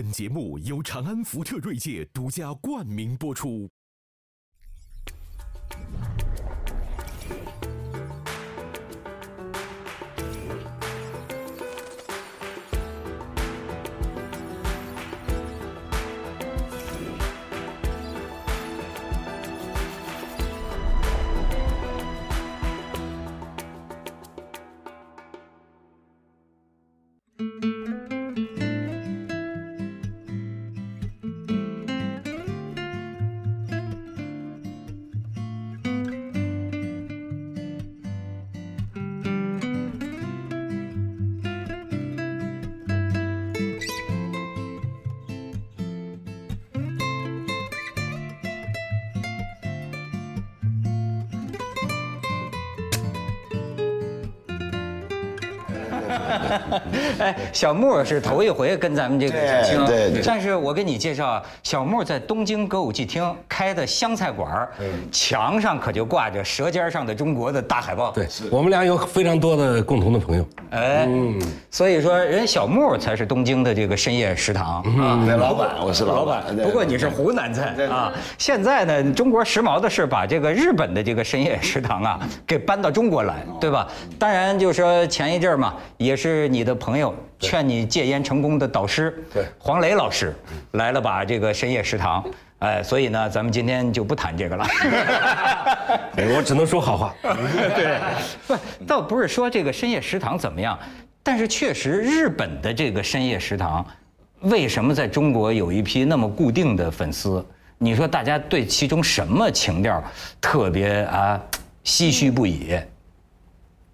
本节目由长安福特锐界独家冠名播出。哎，小木是头一回跟咱们这个对听，对对但是我给你介绍啊，小木在东京歌舞伎厅开的湘菜馆儿墙上可就挂着《舌尖上的中国》的大海报。对，我们俩有非常多的共同的朋友。哎，所以说人小木才是东京的这个深夜食堂啊。对，老板，我是老板。对不过你是湖南菜啊。现在呢，中国时髦的是把这个日本的这个深夜食堂啊给搬到中国来，对吧？当然，就是说前一阵儿嘛，也是你的朋友劝你戒烟成功的导师，对黄磊老师来了，把这个深夜食堂。哎，所以呢，咱们今天就不谈这个了。哎我只能说好话。对，不，倒不是说这个深夜食堂怎么样，但是确实日本的这个深夜食堂，为什么在中国有一批那么固定的粉丝？你说大家对其中什么情调特别啊唏嘘不已？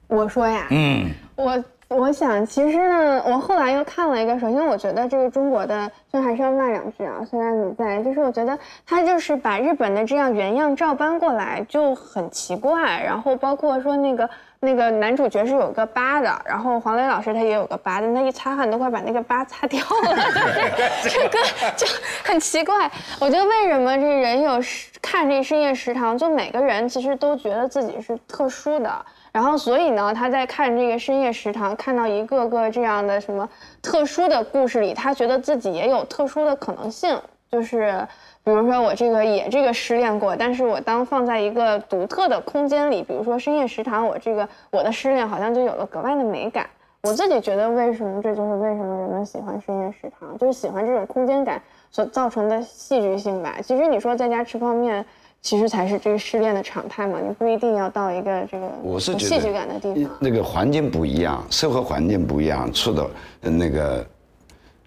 我说呀，嗯，我我想，其实呢，我后来又看了一个，首先我觉得这个中国的，就还是要骂两句啊，虽然你在，就是我觉得他就是把日本的这样原样照搬过来就很奇怪，然后包括说那个那个男主角是有个疤的，然后黄磊老师他也有个疤的，他一擦汗都快把那个疤擦掉了，这个就很奇怪。我觉得为什么这人有看这深夜食堂，就每个人其实都觉得自己是特殊的。然后，所以呢，他在看这个深夜食堂，看到一个个这样的什么特殊的故事里，他觉得自己也有特殊的可能性。就是比如说我这个也这个失恋过，但是我当放在一个独特的空间里，比如说深夜食堂，我这个我的失恋好像就有了格外的美感。我自己觉得，为什么这就是为什么人们喜欢深夜食堂，就是喜欢这种空间感所造成的戏剧性吧。其实你说在家吃泡面。其实才是这个失恋的常态嘛，你不一定要到一个这个我是戏剧感的地方。那个环境不一样，社会环境不一样，处的呃那个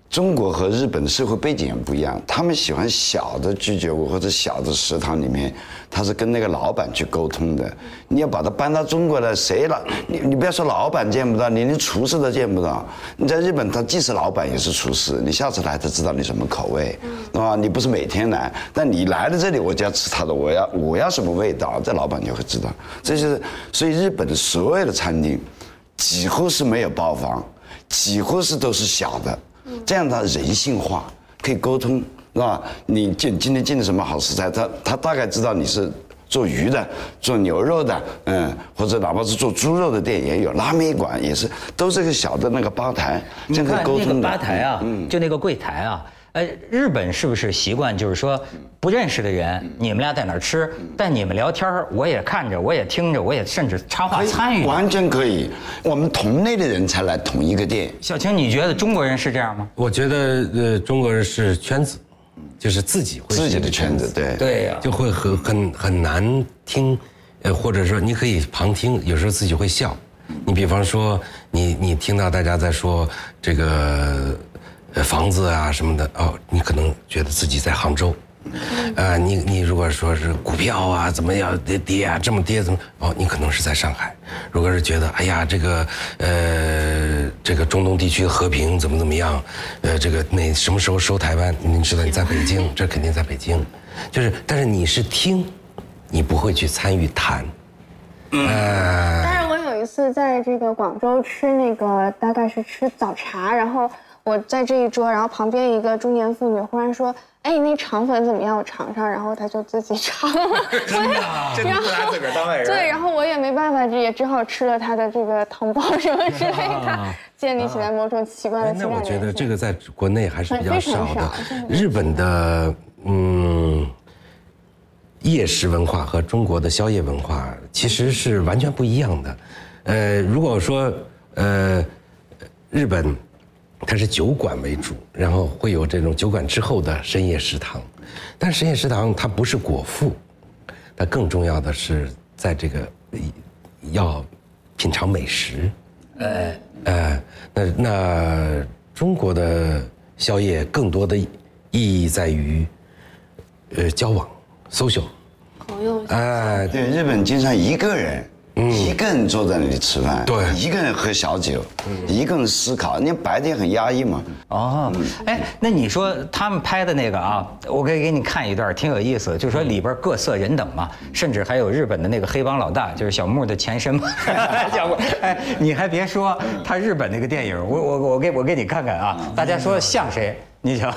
中国和日本的社会背景也不一样。他们喜欢小的居酒屋或者小的食堂里面，他是跟那个老板去沟通的。你要把它搬到中国来，谁老你你不要说老板见不到，你连厨师都见不到。你在日本，他既是老板也是厨师，你下次来他知道你什么口味，对吧？你不是每天来，但你来了这里，我就要吃他的，我要我要什么味道，这老板就会知道。这就是所以日本的所有的餐厅几乎是没有包房，几乎是都是小的，这样它人性化，可以沟通，是吧？你进今天进的什么好食材，他他大概知道你是。做鱼的，做牛肉的，嗯，或者哪怕是做猪肉的店也有，拉面馆也是，都是个小的那个吧台，这样可以你看那个沟通的。吧台啊，就那个柜台啊，呃，日本是不是习惯就是说不认识的人，你们俩在哪儿吃，但你们聊天儿我也看着，我也听着，我也甚至插话参与。完全可以。我们同类的人才来同一个店。小青，你觉得中国人是这样吗？我觉得呃，中国人是圈子，就是自己会自己的圈子，对。对呀、就会很很很难听，呃，或者说你可以旁听，有时候自己会笑。你比方说，你你听到大家在说这个呃房子啊什么的，哦，你可能觉得自己在杭州。呃，你你如果说是股票啊怎么样跌跌啊这么跌怎么哦，你可能是在上海。如果是觉得哎呀这个呃这个中东地区的和平怎么怎么样，呃这个哪什么时候收台湾？你知道你在北京，这肯定在北京。就是但是你是听，你不会去参与谈。呃，但是我有一次在这个广州吃那个大概是吃早茶，然后我在这一桌，然后旁边一个中年妇女忽然说：“哎，你那肠粉怎么样？我尝尝，然后她就自己 尝了，真的，真的不拿自个儿当外人。对，然后我也没办法，也只好吃了她的这个糖包什么之类的，建立起来某种奇怪的情哎那我觉得这个在国内还是比较少的少真。的日本的嗯夜食文化和中国的宵夜文化其实是完全不一样的。呃，如果说呃日本它是酒馆为主，然后会有这种酒馆之后的深夜食堂，但深夜食堂它不是果腹，它更重要的是在这个呃要品尝美食。哎，那那中国的宵夜更多的意义在于，呃，交往、social。朋友哎，对，日本经常一个人，一个人坐在那里吃饭，对一个人喝小酒，一个人思考。你白天很压抑嘛，哦，哎，那你说他们拍的那个啊，我可以给你看一段，挺有意思。就说里边各色人等嘛，甚至还有日本的那个黑帮老大，就是小木的前身嘛。小木，哎，你还别说，他日本那个电影，我我我给我给你看看啊，大家说像谁？你瞧，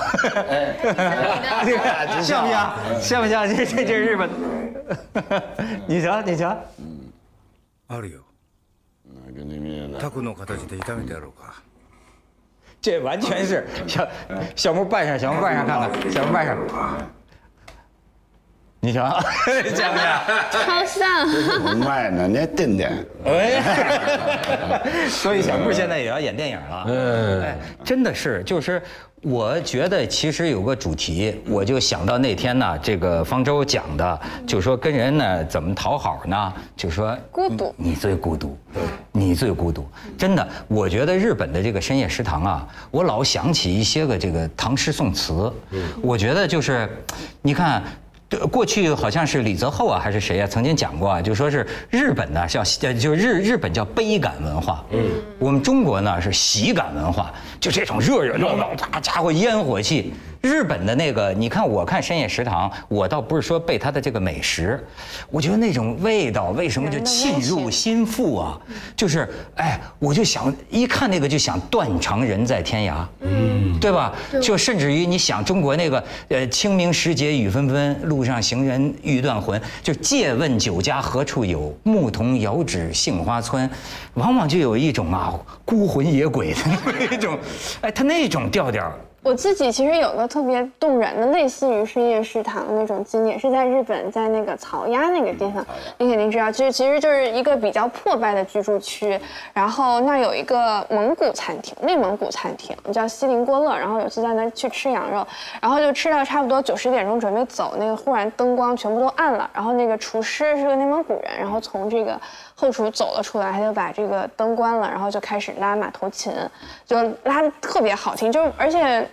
这个 像不像？像不像？这这这日本，你瞧你瞧，あるよタコの形で炒めてやろうか这完全是小小木扮上，小木扮上看看，小木扮上。 你瞧，像不像？超像。不卖呢，你还瞪的。哎，所以小木现在也要演电影了。嗯，哎，真的是，就是我觉得其实有个主题，我就想到那天呢，这个方舟讲的，就说跟人呢怎么讨好呢？就说孤独你最孤独，你最孤独。真的，我觉得日本的这个深夜食堂啊，我老想起一些个这个唐诗宋词。嗯我觉得就是，你看。对，过去好像是李泽厚啊，还是谁啊，曾经讲过啊，就说是日本呢，叫呃，就日日本叫悲感文化，嗯，我们中国呢是喜感文化，就这种热热闹闹，大家伙烟火气。日本的那个，你看，我看深夜食堂，我倒不是说被它的这个美食，我觉得那种味道为什么就沁入心腹啊？就是，哎，我就想一看那个就想断肠人在天涯，嗯，对吧？就甚至于你想中国那个，呃，清明时节雨纷纷，路上行人欲断魂，就借问酒家何处有，牧童遥指杏花村，往往就有一种啊孤魂野鬼的那种，哎，他那种调调。我自己其实有个特别动人的，类似于深夜食堂的那种经验，是在日本，在那个草鸭那个地方，你肯定知道，其实其实就是一个比较破败的居住区，然后那儿有一个蒙古餐厅，内蒙古餐厅叫西林郭勒，然后有次在那儿去吃羊肉，然后就吃到差不多九十点钟准备走，那个忽然灯光全部都暗了，然后那个厨师是个内蒙古人，然后从这个后厨走了出来，他就把这个灯关了，然后就开始拉马头琴，就拉的特别好听，就而且。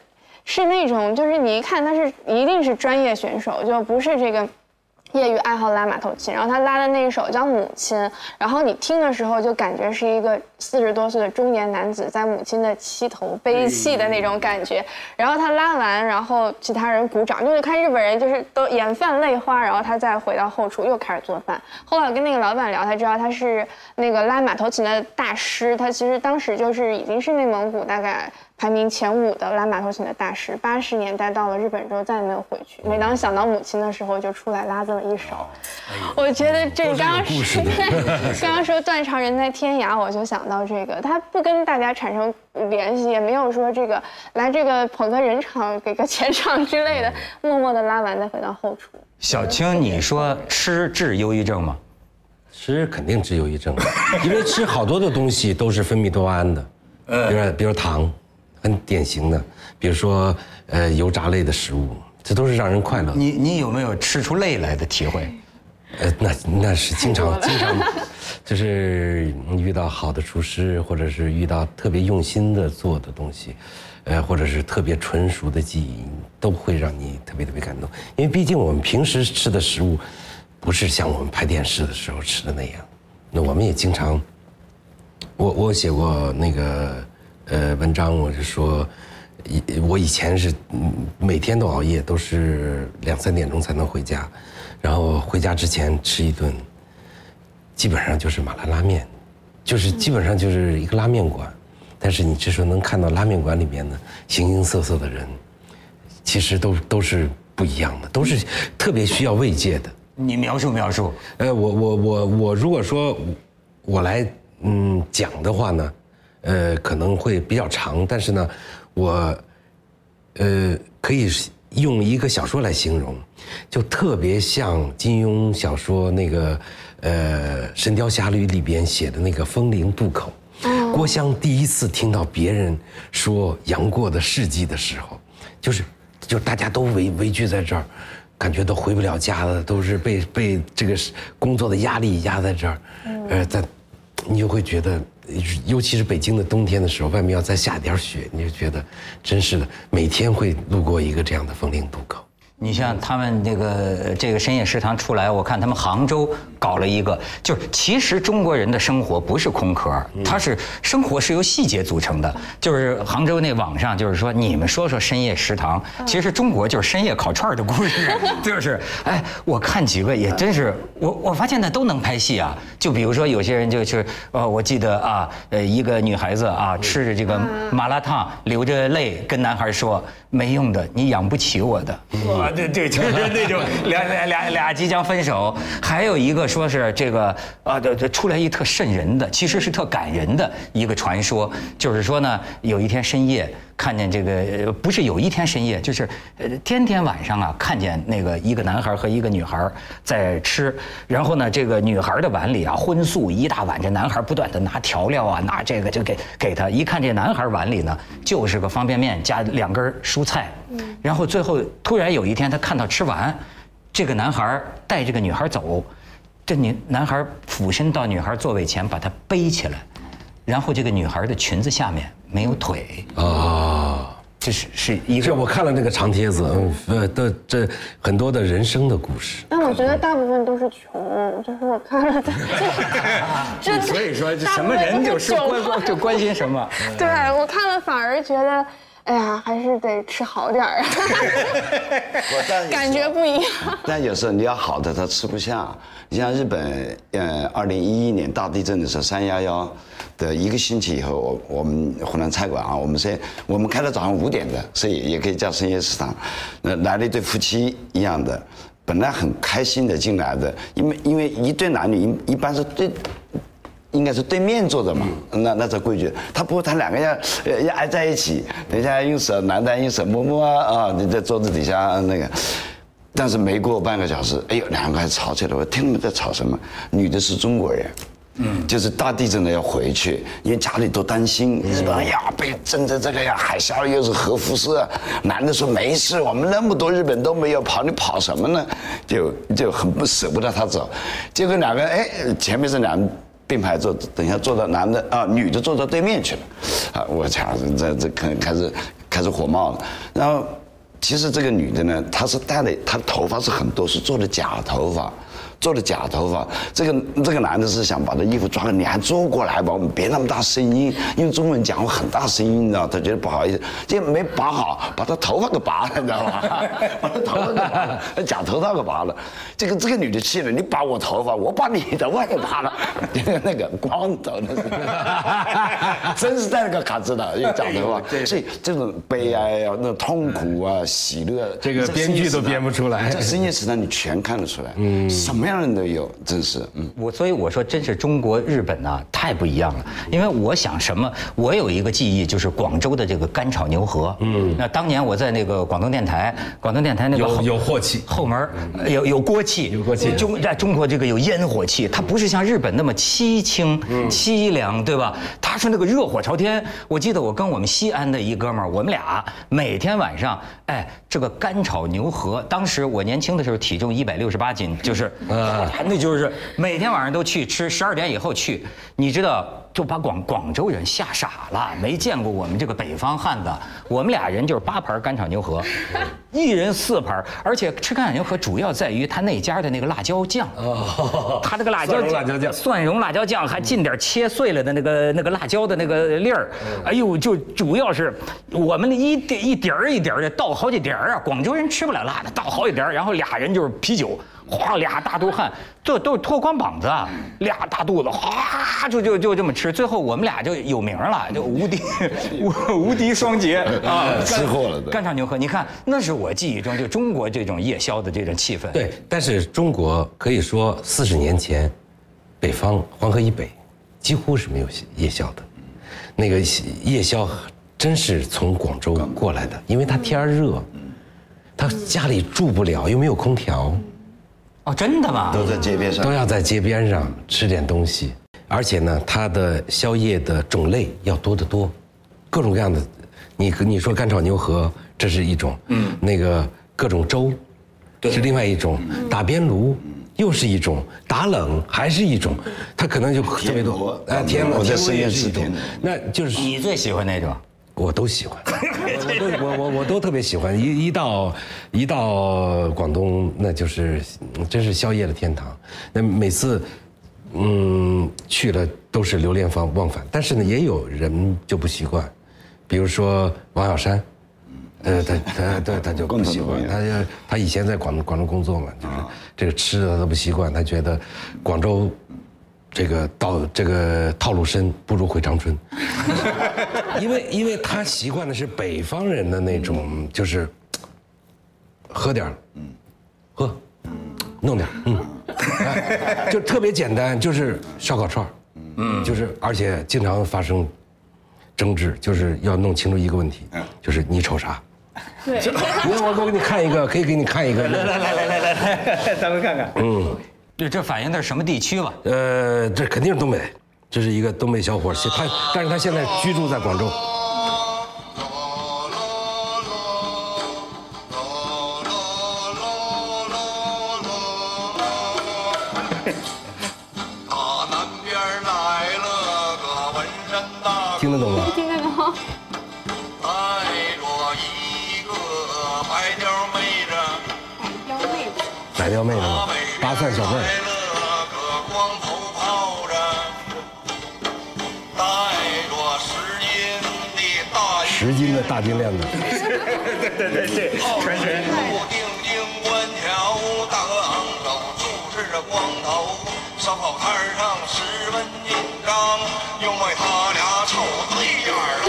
是那种，就是你一看他是一定是专业选手，就不是这个业余爱好拉马头琴。然后他拉的那一首叫《母亲》，然后你听的时候就感觉是一个四十多岁的中年男子在母亲的膝头悲泣的那种感觉。然后他拉完，然后其他人鼓掌，就是看日本人就是都眼泛泪花，然后他再回到后厨又开始做饭。后来我跟那个老板聊才知道他是那个拉马头琴的大师，他其实当时就是已经是内蒙古大概。排名前五的拉马头琴的大师，八十年代到了日本之后再也没有回去。每当想到母亲的时候，就出来拉这么一首。我觉得这 刚刚说刚刚说断肠人在天涯，我就想到这个，他不跟大家产生联系，也没有说这个来这个捧个人场、给个钱场之类的，默默的拉完再回到后厨。小青，你说吃治忧郁症吗？吃肯定治忧郁症，因为吃好多的东西都是分泌多巴胺的，比如比如糖。很典型的，比如说，呃，油炸类的食物，这都是让人快乐。你你有没有吃出泪来的体会？呃，那那是经常经常，就是遇到好的厨师，或者是遇到特别用心的做的东西，呃，或者是特别纯熟的技艺，都会让你特别特别感动。因为毕竟我们平时吃的食物，不是像我们拍电视的时候吃的那样。那我们也经常，我我写过那个。呃，文章我是说，以我以前是每天都熬夜，都是两三点钟才能回家，然后回家之前吃一顿，基本上就是麻辣拉面，就是基本上就是一个拉面馆，但是你这时候能看到拉面馆里面的形形色色的人，其实都都是不一样的，都是特别需要慰藉的。你描述描述，呃，我我我我如果说我来嗯讲的话呢，呃，可能会比较长，但是呢，我呃可以用一个小说来形容，就特别像金庸小说那个呃《神雕侠侣》里边写的那个风陵渡口。郭襄第一次听到别人说杨过的事迹的时候，就是就大家都围围聚在这儿。感觉都回不了家了，都是被被这个工作的压力压在这儿，呃，在，你就会觉得，尤其是北京的冬天的时候，外面要再下点雪，你就觉得，真是的，每天会路过一个这样的风陵渡口。你像他们那个这个深夜食堂出来，我看他们杭州搞了一个，就是其实中国人的生活不是空壳，它是生活是由细节组成的。就是杭州那网上就是说，你们说说深夜食堂，其实中国就是深夜烤串的故事，就是，哎，我看几个也真是，我我发现那都能拍戏啊。就比如说有些人就是，呃，我记得啊，呃，一个女孩子啊，吃着这个麻辣烫，流着泪跟男孩说。没用的，你养不起我的。对对，就是 那种俩俩俩俩即将分手，还有一个说是这个啊，这这出来一特瘆人的，其实是特感人的一个传说，就是说呢，有一天深夜。看见这个不是有一天深夜，就是呃天天晚上啊，看见那个一个男孩和一个女孩在吃，然后呢，这个女孩的碗里啊荤素一大碗，这男孩不断的拿调料啊，拿这个就给给他，一看这男孩碗里呢就是个方便面加两根蔬菜，嗯 然后最后突然有一天他看到吃完，这个男孩带这个女孩走，这女男孩俯身到女孩座位前把她背起来。然后这个女孩的裙子下面没有腿啊，这是是一个。这我看了那个长帖子，嗯，呃，的这很多的人生的故事。但我觉得大部分都是穷，就是我看了的。这 所以说什么人就是关就关心什么。对我看了反而觉得。哎呀，还是得吃好点儿啊！感觉不一样。但有时候你要好的，他吃不下。你像日本，呃，二零一一年大地震的时候，三幺幺的一个星期以后，我我们湖南菜馆啊，我们是，我们开到早上五点的，所以也可以叫深夜食堂。那来了一对夫妻一样的，本来很开心的进来的，因为因为一对男女一一般是对。应该是对面坐着嘛，那那这规矩，他不，他两个要要挨在一起，等一下用手，男的用手摸摸啊啊，你在桌子底下那个，但是没过半个小时，哎呦，两个还吵起来，我听他们在吵什么，女的是中国人，嗯，就是大地震了要回去，因为家里都担心，日本呀被震成这个呀，海啸又是核辐射，男的说没事，我们那么多日本都没有跑，你跑什么呢？就就很不舍不得他走，结果两个哎，前面是两。并排坐，等一下坐到男的啊，女的坐到对面去了，啊，我操，这这可能开始开始火冒了。然后，其实这个女的呢，她是戴的，她头发是很多，是做的假头发。做的假头发，这个这个男的是想把这衣服抓个，你还坐过来吧，我们别那么大声音，因为中文讲话很大声音，你知道，他觉得不好意思，就没拔好，把他头发给拔了，你知道吧？把他头发给拔了，假头发给拔了，这个这个女的气了，你拔我头发，我把你头发给拔了，那个光头的，真是戴了个卡子的，用假头发，所以这种悲哀啊，那痛苦啊，喜乐，这个编剧都编不出来，在深夜食堂你全看得出来，嗯，什么样？样人都有，真是，嗯，我所以我说，真是中国日本呐，太不一样了。因为我想什么，我有一个记忆，就是广州的这个干炒牛河，嗯，那当年我在那个广东电台，广东电台那个有有火气，后门有有锅气，有锅气，中在中国这个有烟火气，它不是像日本那么凄清凄凉，对吧？它是那个热火朝天。我记得我跟我们西安的一哥们儿，我们俩每天晚上，哎，这个干炒牛河，当时我年轻的时候体重一百六十八斤，就是。那就是每天晚上都去吃，十二点以后去，你知道。就把广广州人吓傻了，没见过我们这个北方汉子。我们俩人就是八盘干炒牛河，一人四盘，而且吃干炒牛河主要在于他那家的那个辣椒酱。哦，他那个辣椒酱，蒜蓉辣椒酱，还进点切碎了的那个那个辣椒的那个粒儿。哎呦，就主要是我们一点一点儿一点儿的倒好几碟儿啊。广州人吃不了辣的，倒好几碟儿，然后俩人就是啤酒。哗，俩大肚汉，这都是脱光膀子，俩大肚子，哗，就就就这么吃。最后我们俩就有名了，就无敌无无敌双杰啊，吃货了都干炒牛河，你看那是我记忆中就中国这种夜宵的这种气氛。对，但是中国可以说四十年前，北方黄河以北几乎是没有夜宵的，那个夜宵真是从广州过来的，因为它天热，他家里住不了，又没有空调，哦，真的吗？都在街边上都。要在街边上吃点东西，而且呢，它的宵夜的种类要多得多，各种各样的，你你说干炒牛河，这是一种，嗯，那个各种粥，是另外一种，打边炉。又是一种打冷，还是一种，它可能就特别多。哎，天我在甜深夜也是一种吃甜的，那就是你最喜欢哪种？我都喜欢，我都我我我都特别喜欢。一一到一到广东，那就是嗯真是宵夜的天堂。那每次嗯去了都是流连忘忘返，但是呢，也有人就不习惯，比如说王小山。呃，他他他他就不喜欢，他就他以前在广广州工作嘛，就是这个吃的他都不习惯，他觉得广州这个道这个套路深，不如回长春，因为因为他习惯的是北方人的那种，就是喝点儿，嗯，喝，弄点儿，嗯，哎 就特别简单，就是烧烤串儿，嗯，就是而且经常发生争执，就是要弄清楚一个问题，就是你瞅啥。对，你看我我给你看一个，可以给你看一个。来来来来来来，咱们看看。嗯，这这反映的是什么地区吧？呃，这肯定是东北，这是一个东北小伙儿，他但是他现在居住在广州。听得懂吗？子，白貂妹子吗？八蒜小妹来儿，了个光头炮子，带着十斤的大金链子，传神，定睛观瞧，大哥昂首就是这光头，烧烤摊上十分紧张，因为他俩瞅对眼儿了。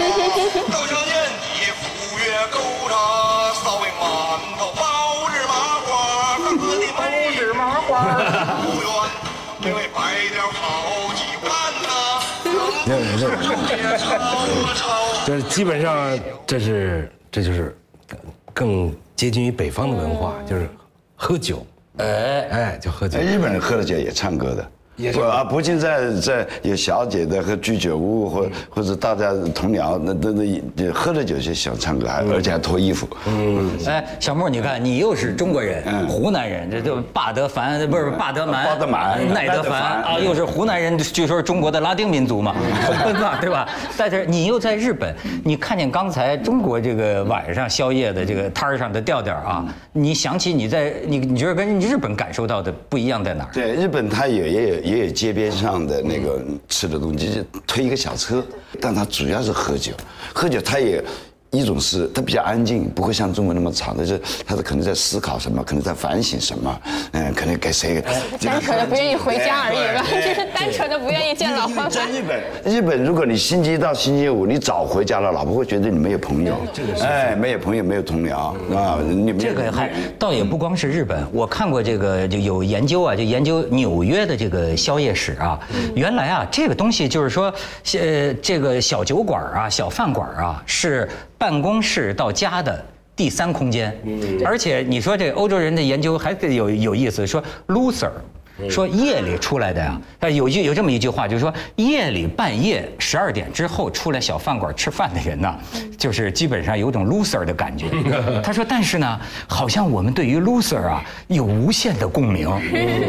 烧饼馒头花不愿，因为白了好几万呐，这这也超了超。这基本上这是这就是更更接近于北方的文化，就是喝酒，哎哎，就喝酒哎，。日本人喝了酒也唱歌的。也是。不啊，不仅在在有小姐的和居酒屋或或者大家同僚，那那那喝了酒就想唱歌，还而且还脱衣服。嗯，哎，小莫，你看你又是中国人，湖南人，这就霸德凡不是霸德蛮，霸德蛮奈德凡凡啊，又是湖南人，据说是中国的拉丁民族嘛，对吧？对吧？但是你又在日本，你看见刚才中国这个晚上宵夜的这个摊儿上的调调啊，你想起你在你你觉得跟日本感受到的不一样在哪儿？对，日本它也也有也有街边上的那个吃的东西，就推一个小车，但他主要是喝酒，喝酒他也。一种是他比较安静，不会像中国那么吵，但是他是可能在思考什么，可能在反省什么，嗯，可能给谁，单纯的不愿意回家而已吧，就是单纯的不愿意见老婆。在日本，日本如果你星期一到星期五你早回家了，老婆会觉得你没有朋友，这个是哎，没有朋友，没有同僚啊，你没有这个还倒也不光是日本，我看过这个就有研究啊，就研究纽约的这个宵夜史啊。原来啊，这个东西就是说，呃，这个小酒馆啊、小饭馆啊，是办公室到家的第三空间。而且你说这欧洲人的研究还有有意思，说 loser。说夜里出来的呀，呃，有句有这么一句话，就是说夜里半夜十二点之后出来小饭馆吃饭的人呢，就是基本上有种 loser 的感觉。他说，但是呢，好像我们对于 loser 啊有无限的共鸣，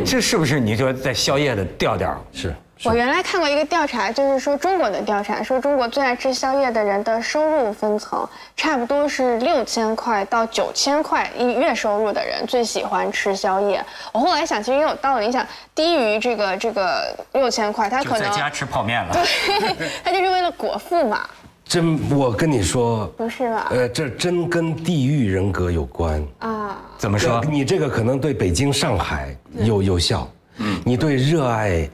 这是不是你说在宵夜的调调？是我原来看过一个调查，就是说中国的调查，说中国最爱吃宵夜的人的收入分层，差不多是六千块到九千块一月收入的人最喜欢吃宵夜。我后来想，其实也有道理。你想，低于这个这个六千块，他可能就在家吃泡面了。对，他就是为了果腹嘛，真，我跟你说，不是吧？呃，这真跟地域人格有关。啊，怎么说？你这个可能对北京、上海有有效，嗯，你对热爱，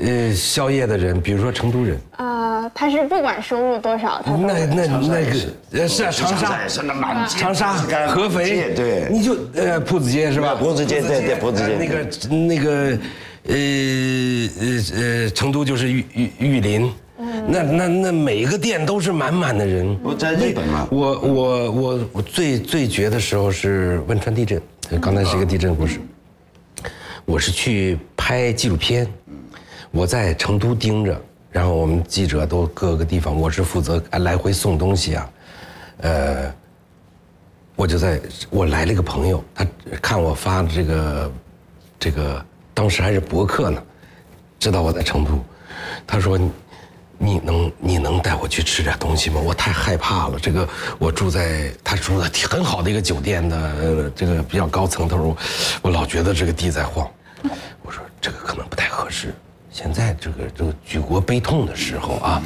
呃宵夜的人，比如说成都人，啊，他是不管收入多少，他那那那个呃是啊，长沙。长沙也是那满街长沙铺子街合肥，对。你就呃铺子街是吧？铺子街对对铺子街那个那个呃呃呃，成都就是玉玉玉林。那那那每个店都是满满的人。我在日本嘛，我我我我最最绝的时候是汶川地震，刚才是一个地震故事。我是去拍纪录片，我在成都盯着，然后我们记者都各个地方，我是负责来回送东西啊，呃，我就在我来了一个朋友，他看我发的这个这个当时还是博客呢，知道我在成都，他说。你能你能带我去吃点东西吗？我太害怕了。这个我住在他住在很好的一个酒店的这个比较高层，他说我老觉得这个地在晃。我说这个可能不太合适。现在这个这个举国悲痛的时候啊，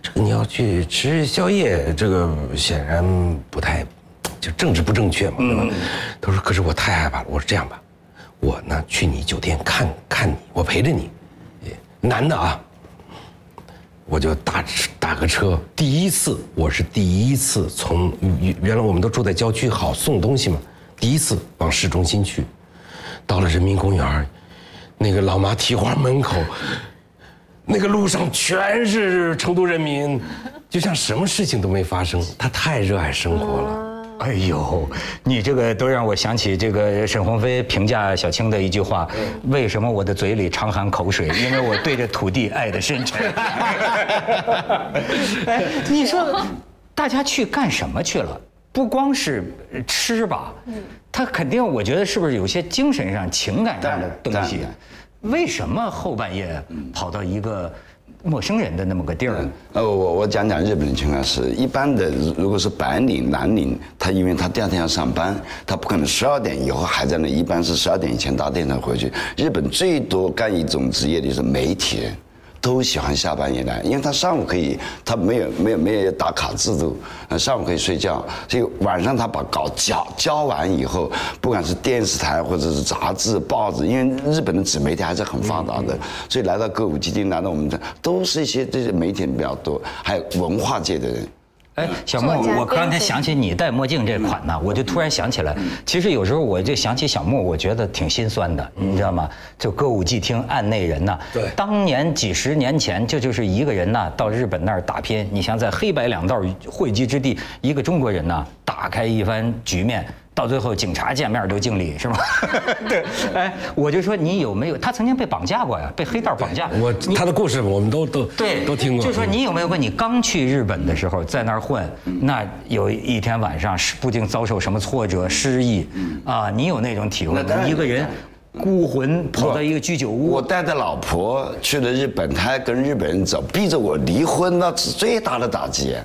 这个你要去吃宵夜，这个显然不太就政治不正确嘛，对吧？他说可是我太害怕了。我说这样吧，我呢去你酒店看看你，我陪着你，男的啊。我就打打个车，第一次我是第一次从原原来我们都住在郊区，好送东西嘛，第一次往市中心去，到了人民公园，那个老妈蹄花门口，那个路上全是成都人民，就像什么事情都没发生，她太热爱生活了。哎呦，你这个都让我想起这个沈鸿飞评价小青的一句话：为什么我的嘴里常含口水？因为我对着土地爱的深沉。哎，你说，大家去干什么去了？不光是吃吧，他肯定，我觉得是不是有些精神上、情感上的东西？为什么后半夜跑到一个？陌生人的那么个地儿，呃，我我讲讲日本的情况是，一般的，如果是白领、蓝领，他因为他第二天要上班，他不可能十二点以后还在那，一般是十二点以前打电车回去。日本最多干一种职业的就是媒体人。都喜欢下班也来，因为他上午可以，他没有没有没有打卡制度，呃，上午可以睡觉，所以晚上他把稿交交完以后，不管是电视台或者是杂志、报纸，因为日本的纸媒体还是很发达的，所以来到歌舞伎町，来到我们这，都是一些这些媒体人比较多，还有文化界的人。哎，小莫，我刚才想起你戴墨镜这款呢，我就突然想起来，其实有时候我就想起小莫，我觉得挺心酸的，你知道吗？就歌舞伎町案内人呐，对，当年几十年前，这就是一个人呢，到日本那儿打拼，你想在黑白两道汇集之地，一个中国人呢，打开一番局面。到最后，警察见面都敬礼，是吗？对，哎，我就说你有没有？他曾经被绑架过呀，被黑道绑架。我他的故事我们都都对都听过。就说你有没有过？你刚去日本的时候，在那儿混，那有一天晚上是不定遭受什么挫折、失意啊？你有那种体会？一个人孤魂跑到一个居酒屋。我带着老婆去了日本，她还跟日本人走，逼着我离婚，那是最大的打击。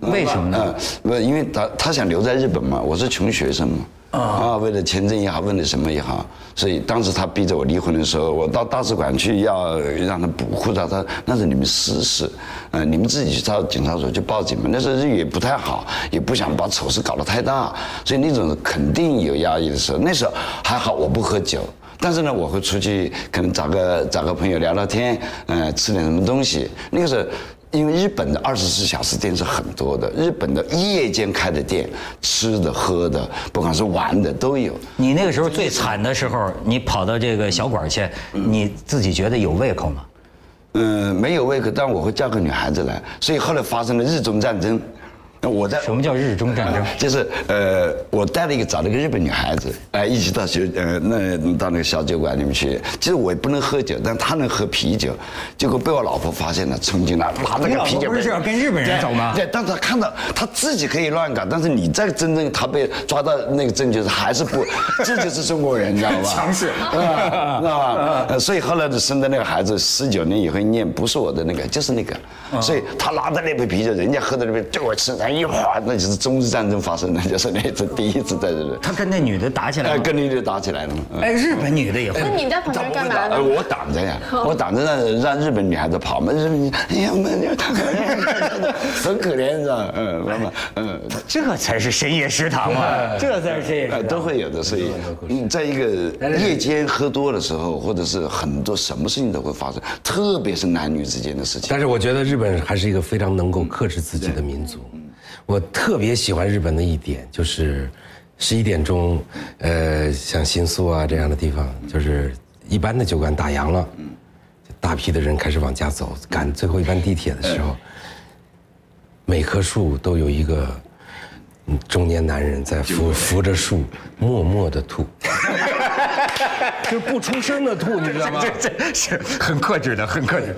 为什么呢？嗯，不，因为他他想留在日本嘛，我是穷学生嘛，啊，为了签证也好，为了什么也好，所以当时他逼着我离婚的时候，我到大使馆去要让他补护照，他那是你们私事，嗯，你们自己去到警察所去报警嘛。那时候日语也不太好，也不想把丑事搞得太大，所以那种肯定有压抑的时候。那时候还好，我不喝酒，但是呢，我会出去可能找个找个朋友聊聊天，嗯，吃点什么东西。那个时候。因为日本的二十四小时店是很多的，日本的夜间开的店，吃的喝的，不管是玩的都有。你那个时候最惨的时候，你跑到这个小馆去，你自己觉得有胃口吗？嗯，没有胃口，但我会叫个女孩子来，所以后来发生了日中战争。那我在什么叫日中战争？就是呃，我带了一个找了一个日本女孩子，哎，一起到酒呃那到那个小酒馆里面去。其实我也不能喝酒，但她能喝啤酒，结果被我老婆发现了，冲进来拿那个啤酒。不是要跟日本人走吗？对，但他看到他自己可以乱搞，但是你在真正他被抓到那个证据是还是不，这就是中国人，你知道吧？强势，知道吧？所以后来生的那个孩子十九年以后念不是我的那个，就是那个，所以他拿着那杯啤酒，人家喝的那杯，对我吃。枪一哗，那就是中日战争发生的，就是那次第一次在日本，他跟那女的打起来哎，了。跟女的打起来了哎，日本女的也会那。你在旁边干嘛哎，呢？我挡着呀，我挡着让让日本女孩子跑嘛，日本女，哎呀，我们太可怜，很可怜，是吧？嗯，妈妈，嗯，这才是深夜食堂嘛，这才是深夜食呃，堂。都会有的，所以嗯，在一个夜间喝多的时候，或者是很多什么事情都会发生，特别是男女之间的事情。但是我觉得日本还是一个非常能够克制自己的民族。我特别喜欢日本的一点就是，十一点钟，呃，像新宿啊这样的地方，就是一般的酒馆打烊了，大批的人开始往家走，赶最后一班地铁的时候，每棵树都有一个嗯中年男人在扶扶着树，默默的吐，就不出声的吐，你知道吗？这这是很克制的，很克制。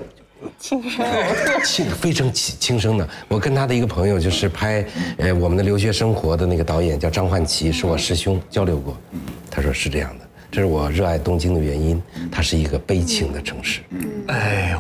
轻声。轻非常轻轻声的。我跟他的一个朋友就是拍呃我们的留学生活的那个导演叫张焕奇，是我师兄交流过，他说是这样的，这是我热爱东京的原因，它是一个悲情的城市。哎呦，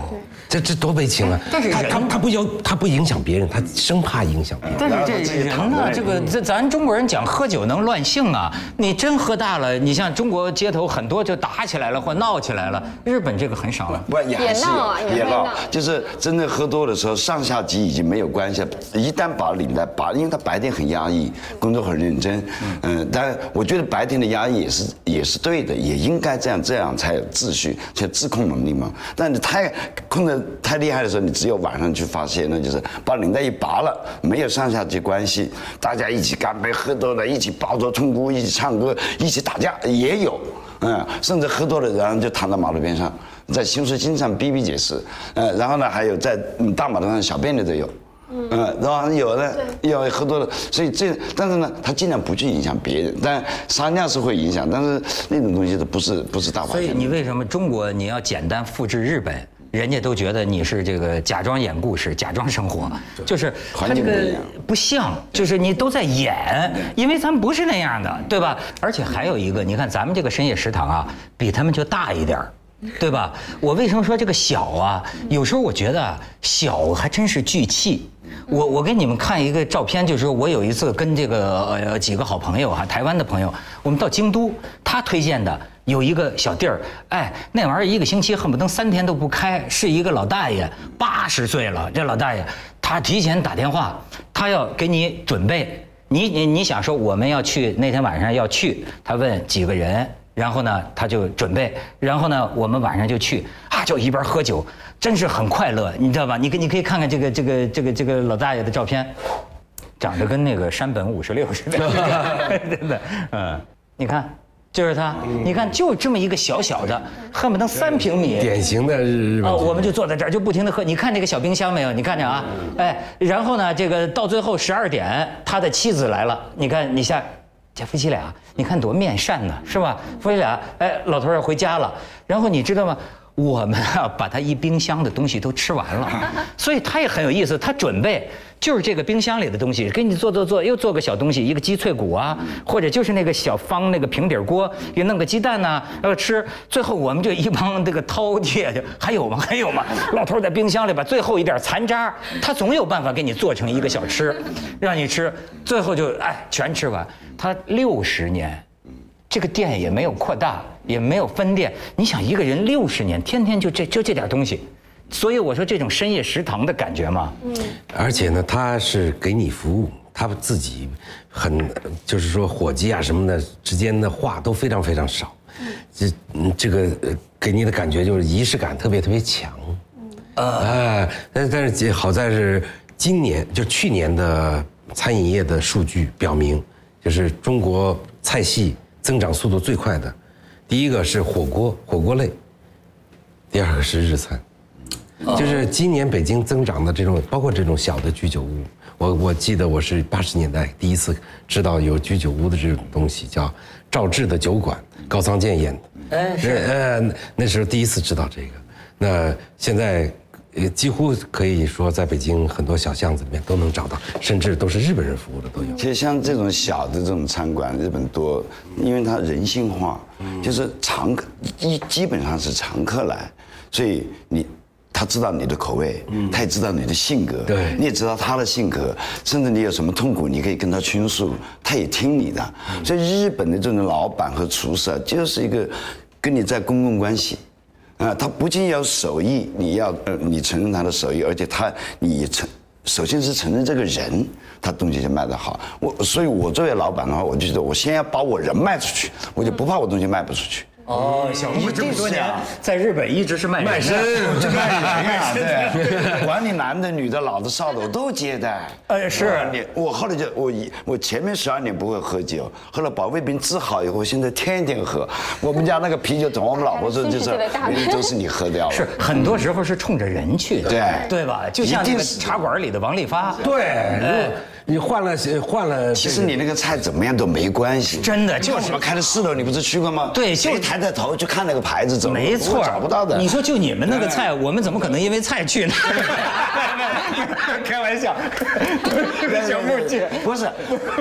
这这多悲情啊！但是人他他他不要他不影响别人，他生怕影响别人。但是这人呢，这个这咱中国人讲喝酒能乱性啊，你真喝大了，你像中国街头很多就打起来了或闹起来了，日本这个很少了。不也还是也闹也闹，就是真的喝多的时候，上下级已经没有关系了。一旦把领带拔，因为他白天很压抑，工作很认真，嗯，但我觉得白天的压抑也是也是对也应该这样，这样才有秩序，才有自控能力嘛。但你太控得太厉害的时候，你只有晚上去发泄，那就是把领带一拔了，没有上下级关系，大家一起干杯，喝多了，一起抱着痛哭，一起唱歌，一起打架也有。嗯，甚至喝多了，然后就躺在马路边上，在新宿经常逼逼解释，嗯，然后呢，还有在大马路上小便的都有。嗯，是吧有的有喝多了，所以这但是呢，他尽量不去影响别人，但撒尿是会影响，但是那种东西都不是不是大法所以你为什么中国你要简单复制日本？人家都觉得你是这个假装演故事，假装生活，就是他这个环境不一样不像，就是你都在演，因为咱们不是那样的，对吧？而且还有一个，你看咱们这个深夜食堂啊，比他们就大一点儿。对吧？我为什么说这个小啊？有时候我觉得啊小还真是聚气。我我给你们看一个照片，就是说我有一次跟这个呃几个好朋友哈、台湾的朋友，我们到京都，他推荐的有一个小地儿，哎，那玩意儿一个星期恨不得三天都不开，是一个老大爷，八十岁了，这老大爷他提前打电话，他要给你准备，你你你想说我们要去那天晚上要去，他问几个人。然后呢，他就准备，然后呢，我们晚上就去啊，就一边喝酒，真是很快乐，你知道吧？你可你可以看看这个这个这个这个老大爷的照片，长得跟那个山本五十六似的，真的，嗯，你看，就是他，你看就这么一个小小的，恨不得三平米，典型的日日本哦，我们就坐在这儿，就不停的喝。你看这个小冰箱没有？你看着啊，哎，然后呢，这个到最后十二点，他的妻子来了，你看你像，这夫妻俩，你看多面善呢，是吧？夫妻俩，哎，老头儿要回家了，然后你知道吗？我们啊，把他一冰箱的东西都吃完了，所以他也很有意思。他准备就是这个冰箱里的东西，给你做做做，又做个小东西，一个鸡脆骨啊，或者就是那个小方那个平底锅，又弄个鸡蛋呐、要吃。最后我们就一帮这个饕餮就还有吗？还有吗？老头在冰箱里把最后一点残渣，他总有办法给你做成一个小吃，让你吃。最后就哎全吃完。他六十年。这个店也没有扩大，也没有分店。你想一个人六十年，天天就这就这点东西，所以我说这种深夜食堂的感觉嘛，嗯而且呢，他是给你服务，他自己很就是说伙计啊什么的之间的话都非常非常少，这这个给你的感觉就是仪式感特别特别强，啊，但但是好在是今年就去年的餐饮业的数据表明，就是中国菜系增长速度最快的，第一个是火锅火锅类，第二个是日餐。就是今年北京增长的这种，包括这种小的居酒屋，我我记得我是八十年代第一次知道有居酒屋的这种东西，叫赵志的酒馆，高仓健演的。哎是呃，那那时候第一次知道这个。那现在，呃，几乎可以说在北京很多小巷子里面都能找到，甚至都是日本人服务的都有。其实像这种小的这种餐馆，日本多，因为它人性化，就是常客一基本上是常客来，所以你。他知道你的口味，他也知道你的性格，对你也知道他的性格，甚至你有什么痛苦，你可以跟他倾诉，他也听你的。所以日本的这种老板和厨师啊，就是一个跟你在公共关系。啊，他不仅要手艺，你要呃，你承认他的手艺，而且他你承，首先是承认这个人，他东西就卖得好。我，所以我作为老板的话，我就觉得我先要把我人卖出去，我就不怕我东西卖不出去。哦，小木这么多年在日本一直是卖卖身。就卖人呀，对，管你男的、女的、老的、少的，我都接待。哎是。你我后来就我一我前面十二年不会喝酒，后来把胃病治好以后，现在天天喝。我们家那个啤酒桶，我们老婆说就是 都是你喝掉了。是很多时候是冲着人去的，对。对吧？就像那个一定是。茶馆里的王利发，对，你换了换了，其实你那个菜怎么样都没关系，真的就是我们开的四楼，你不是去过吗？对就谁抬抬头去看那个牌子怎么，没错，找不到的。你说就你们那个菜，我们怎么可能因为菜去呢？开玩笑，小木去。不是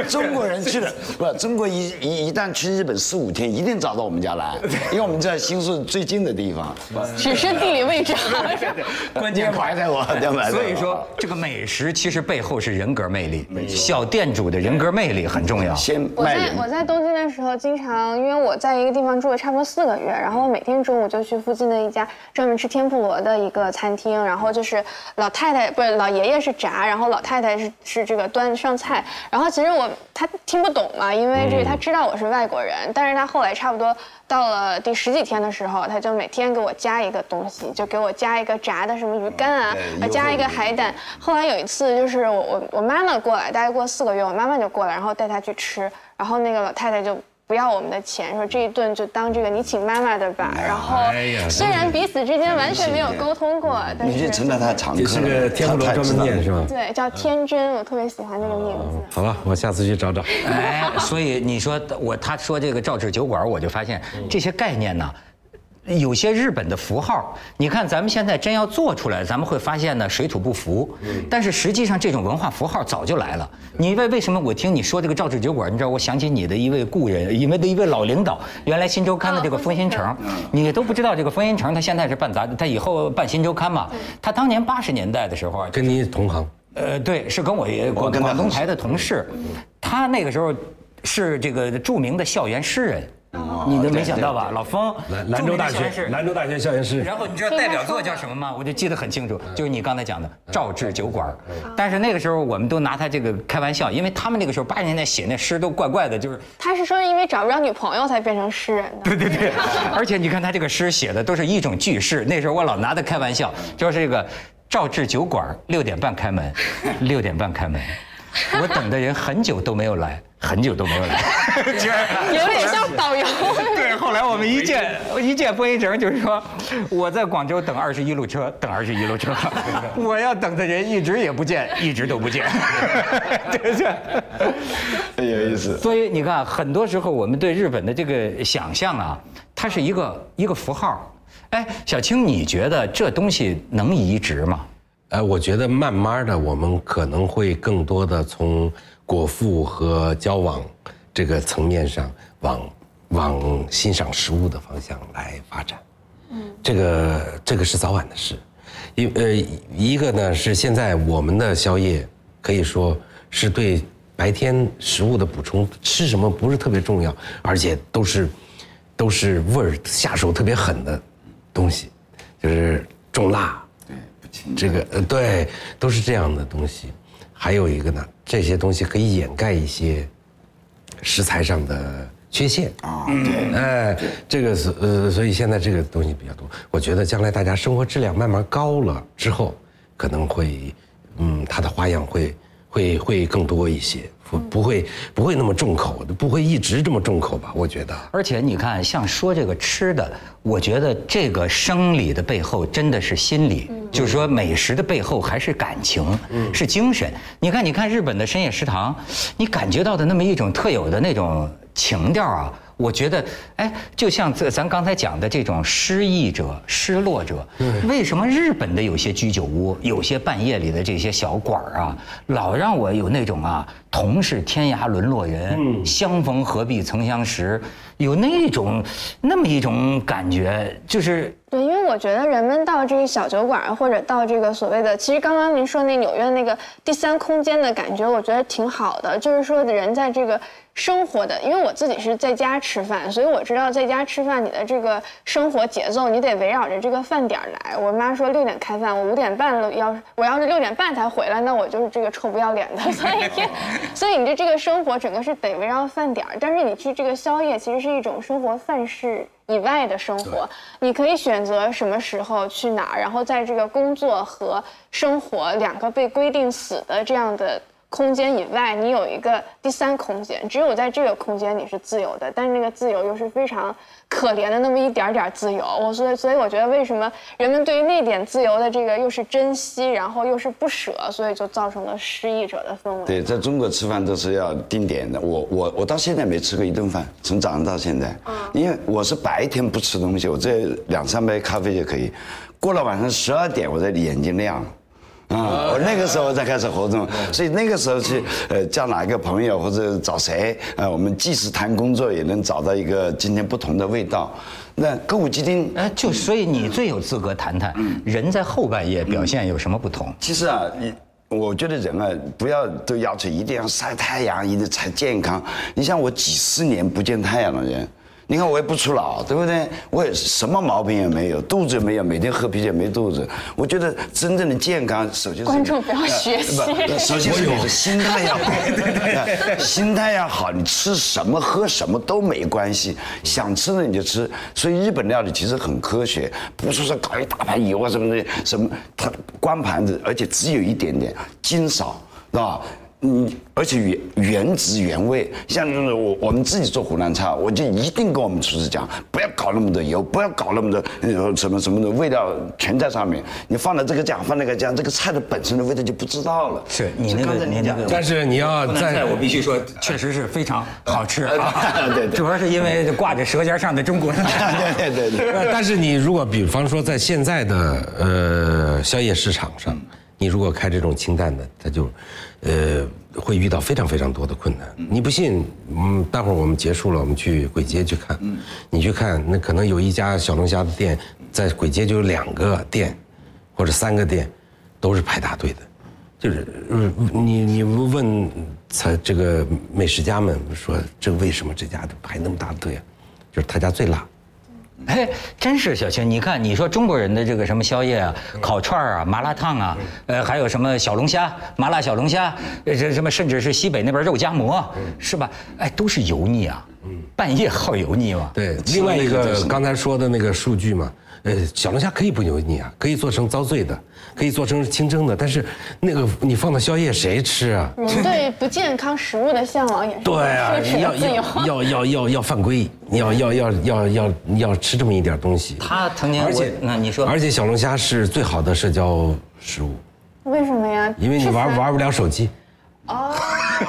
中国人去的，不，中国一一一旦去日本四五天，一定找到我们家来，因为我们在新宿最近的地方。只是地理位置好。关键埋汰我，要埋汰我所以说，这个美食其实背后是人格魅力，小店主的人格魅力很重要。先我在。我在东京的时候，经常因为我在一个地方住了差不多四个月，然后我每天中午就去附近的一家专门吃天妇罗的一个餐厅，然后就是老太太不是老爷爷是炸，然后老太太是是这个端上菜，然后其实我他听不懂嘛，因为这个他知道我是外国人，但是他后来差不多到了第十几天的时候，他就每天给我加一个东西，就给我加一个炸的什么鱼干啊，对加一个海胆。后来有一次就是我我我妈妈过来，大概过四个月，我妈妈就过来，然后带她去吃，然后那个老太太就。不要我们的钱，说这一顿就当这个你请妈妈的吧。然后哎呀虽然彼此之间完全没有沟通过，但你就是成了他的常客是个天妇罗专门店是吧？对叫天真，我特别喜欢这个名字。好了，我下次去找找。哎，所以你说我他说这个赵志酒馆，我就发现这些概念呢。有些日本的符号，你看咱们现在真要做出来，咱们会发现呢水土不服。但是实际上这种文化符号早就来了。你为为什么我听你说这个赵志酒馆，你知道我想起你的一位故人，因为的一位老领导，原来新周刊的这个封新城，你都不知道这个封新城他现在是办杂志，他以后办新周刊嘛。他当年八十年代的时候啊，跟你同行，呃，对，是跟我广东台的同事，他那个时候是这个著名的校园诗人，你都没想到吧？老方，兰兰州大学兰州大学校园诗。然后你知道代表作叫什么吗？我就记得很清楚，就是你刚才讲的《赵志酒馆》。但是那个时候我们都拿他这个开玩笑，因为他们那个时候八十年代写那诗都怪怪的，就是他是说因为找不着女朋友才变成诗人的。对对对，而且你看他这个诗写的都是一种句式，那时候我老拿他开玩笑，就是这个赵志酒馆六点半开门，六点半开门，我等的人很久都没有来，很久都没有来，有点像导游。对，后来我们一见一见播音城，就是说我在广州等二十一路车，等二十一路车，我要等的人一直也不见，一直都不见，对不对？很有意思。所以你看，很多时候我们对日本的这个想象啊，它是一个一个符号。哎，小青，你觉得这东西能移植吗？呃，我觉得慢慢的，我们可能会更多的从果腹和交往这个层面上，往往欣赏食物的方向来发展。嗯，这个这个是早晚的事。一呃，一个呢是现在我们的宵夜可以说是对白天食物的补充，吃什么不是特别重要，而且都是都是味儿下手特别狠的东西，就是重辣。这个呃，对，都是这样的东西。还有一个呢，这些东西可以掩盖一些食材上的缺陷啊。对，哎，这个是呃，所以现在这个东西比较多。我觉得将来大家生活质量慢慢高了之后，可能会，嗯，它的花样会会会更多一些，不不会不会那么重口，不会一直这么重口吧？我觉得。而且你看，像说这个吃的，我觉得这个生理的背后真的是心理，就是说美食的背后还是感情，是精神。你看，你看日本的深夜食堂，你感觉到的那么一种特有的那种情调啊。我觉得，哎，就像这咱刚才讲的这种失意者、失落者，为什么日本的有些居酒屋、有些半夜里的这些小馆儿啊，老让我有那种啊，同是天涯沦落人，相逢何必曾相识，有那种那么一种感觉，就是对，因为我觉得人们到这个小酒馆，或者到这个所谓的，其实刚刚您说那纽约那个第三空间的感觉，我觉得挺好的。就是说人在这个生活的，因为我自己是在家吃饭，所以我知道在家吃饭你的这个生活节奏，你得围绕着这个饭点儿来。我妈说六点开饭，我五点半了要是我要是六点半才回来，那我就是这个臭不要脸的。所以，所以你的这个生活整个是得围绕饭点儿，但是你去这个宵夜其实是一种生活范式。以外的生活，你可以选择什么时候去哪儿，然后在这个工作和生活两个被规定死的这样的空间以外，你有一个第三空间。只有在这个空间你是自由的，但是那个自由又是非常可怜的那么一点点自由。我所以所以我觉得为什么人们对于那点自由的这个又是珍惜，然后又是不舍，所以就造成了失意者的氛围。对，在中国吃饭都是要定点的。我我我到现在没吃过一顿饭，从早上到现在。因为我是白天不吃东西，我这两三杯咖啡就可以。过了晚上十二点，我的眼睛亮了。啊，我那个时候才开始活动，所以那个时候去呃叫哪一个朋友或者找谁，呃，我们即使谈工作也能找到一个今天不同的味道。那歌舞伎町，哎，就所以你最有资格谈谈人在后半夜表现有什么不同。其实啊，你我觉得人啊，不要都要求一定要晒太阳，一定才健康。你像我几十年不见太阳的人。你看我也不出老，对不对？我也什么毛病也没有，肚子也没有，每天喝啤酒没肚子。我觉得真正的健康，首先是观众不要学习。不，首先是你的心态要好，对对心态要好，你吃什么喝什么都没关系，想吃的你就吃。所以日本料理其实很科学，不是说搞一大盘油啊什么的，什么它光盘子，而且只有一点点，精少，是吧？嗯，而且原原汁原味，像就是我我们自己做湖南菜，我就一定跟我们厨师讲，不要搞那么多油，不要搞那么多什么什么的味道全在上面。你放了这个酱，放那个酱，这个菜的本身的味道就不知道了。是你那个你那个，但是你要在，我必须说，确实是非常好吃啊。对对，主要是因为挂在舌尖上的中国菜。对对对。但是你如果比方说在现在的呃宵夜市场上，你如果开这种清淡的，它就。呃，会遇到非常非常多的困难。你不信？嗯，待会儿我们结束了，我们去簋街去看。嗯，你去看，那可能有一家小龙虾的店，在簋街就有两个店，或者三个店，都是排大队的。就是，你你问他这个美食家们说，这为什么这家排那么大的队啊？就是他家最辣。哎，真是小青，你看，你说中国人的这个什么宵夜啊，烤串啊，麻辣烫啊，呃，还有什么小龙虾、麻辣小龙虾，这什么，甚至是西北那边肉夹馍，是吧？哎，都是油腻啊，半夜好油腻嘛。对，另外一个刚才说的那个数据嘛。呃，小龙虾可以不油腻啊，可以做成糟醉的，可以做成清蒸的，但是那个你放到宵夜谁吃啊？人对不健康食物的向往也是对啊，要要要要要犯规，你要要要要要要吃这么一点东西。他曾经，而且那你说，而且小龙虾是最好的社交食物。为什么呀？因为你玩玩不了手机。哦，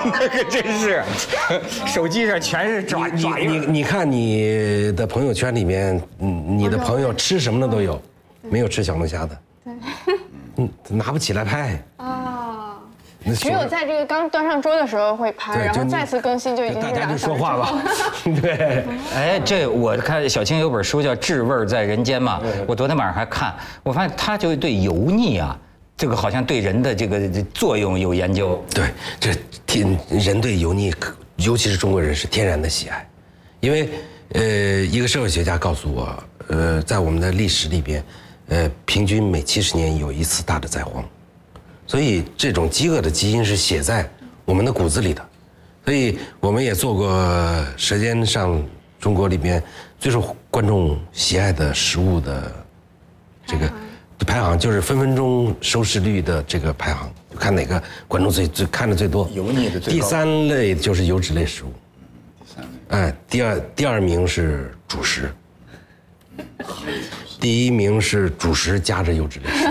那 可真是，手机上全是爪爪印。你你看你的朋友圈里面，嗯，你的朋友吃什么的都有，没有吃小龙虾的。对，嗯，拿不起来拍。啊，只有在这个刚端上桌的时候会拍，然后再次更新就已经大家就说话吧。对，哎，这我看小青有本书叫《至味在人间》嘛，我昨天晚上还看，我发现他就对油腻啊。这个好像对人的这个作用有研究。对，这天人对油腻，尤其是中国人是天然的喜爱，因为呃，一个社会学家告诉我，呃，在我们的历史里边，呃，平均每七十年有一次大的灾荒，所以这种饥饿的基因是写在我们的骨子里的，所以我们也做过《舌尖上中国》里边最受观众喜爱的食物的这个。排行就是分分钟收视率的这个排行，就看哪个观众最最看的最多。油腻的最第三类就是油脂类食物。第三类。哎，第二第二名是主食。第一名是主食夹着油脂类食物。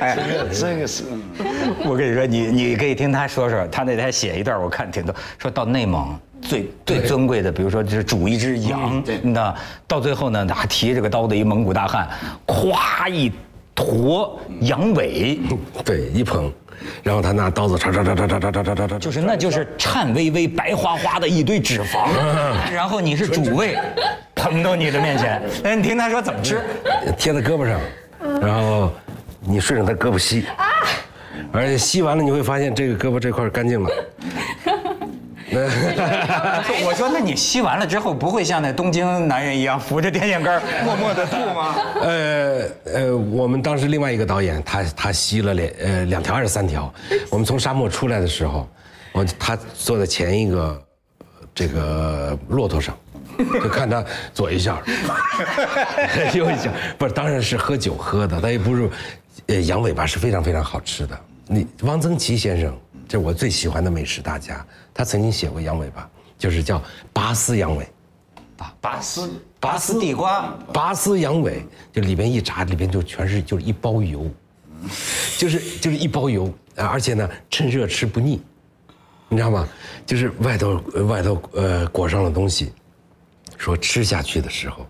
哎，这个是，我跟你说，你你可以听他说说，他那天写一段，我看挺多，说到内蒙。最最尊贵的，比如说就是煮一只羊，那到最后呢，还提着个刀的一蒙古大汉，咵一坨羊尾，对，一捧，然后他拿刀子叉叉叉叉叉叉叉叉叉叉，就是那就是颤巍巍、白花花的一堆脂肪，然后你是主位，捧到你的面前，哎，你听他说怎么吃，贴在胳膊上，然后你顺着他胳膊吸，而且吸完了你会发现这个胳膊这块干净了。我说，那你吸完了之后，不会像那东京男人一样扶着电线杆儿 默默的吐吗？呃呃，我们当时另外一个导演，他他吸了两呃两条还是三条？我们从沙漠出来的时候，我他坐在前一个这个骆驼上，就看他左一下，右一下，不是，当然是喝酒喝的，他也不是，呃，羊尾巴是非常非常好吃的。你汪曾祺先生，这我最喜欢的美食大家，他曾经写过羊尾巴，就是叫拔丝羊尾。拔拔丝拔丝地瓜，拔丝羊尾，就里边一炸，里边就全是就是一包油，就是就是一包油啊，而且呢趁热吃不腻，你知道吗？就是外头呃外头呃裹上了东西，说吃下去的时候，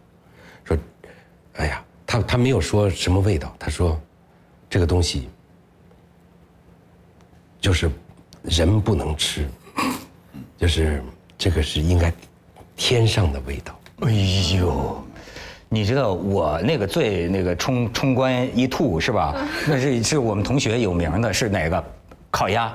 说，哎呀，他他没有说什么味道，他说，这个东西就是人不能吃，就是这个是应该天上的味道。哎呦，你知道我那个最那个冲冲关一吐是吧？那是是我们同学有名的，是哪个？烤鸭。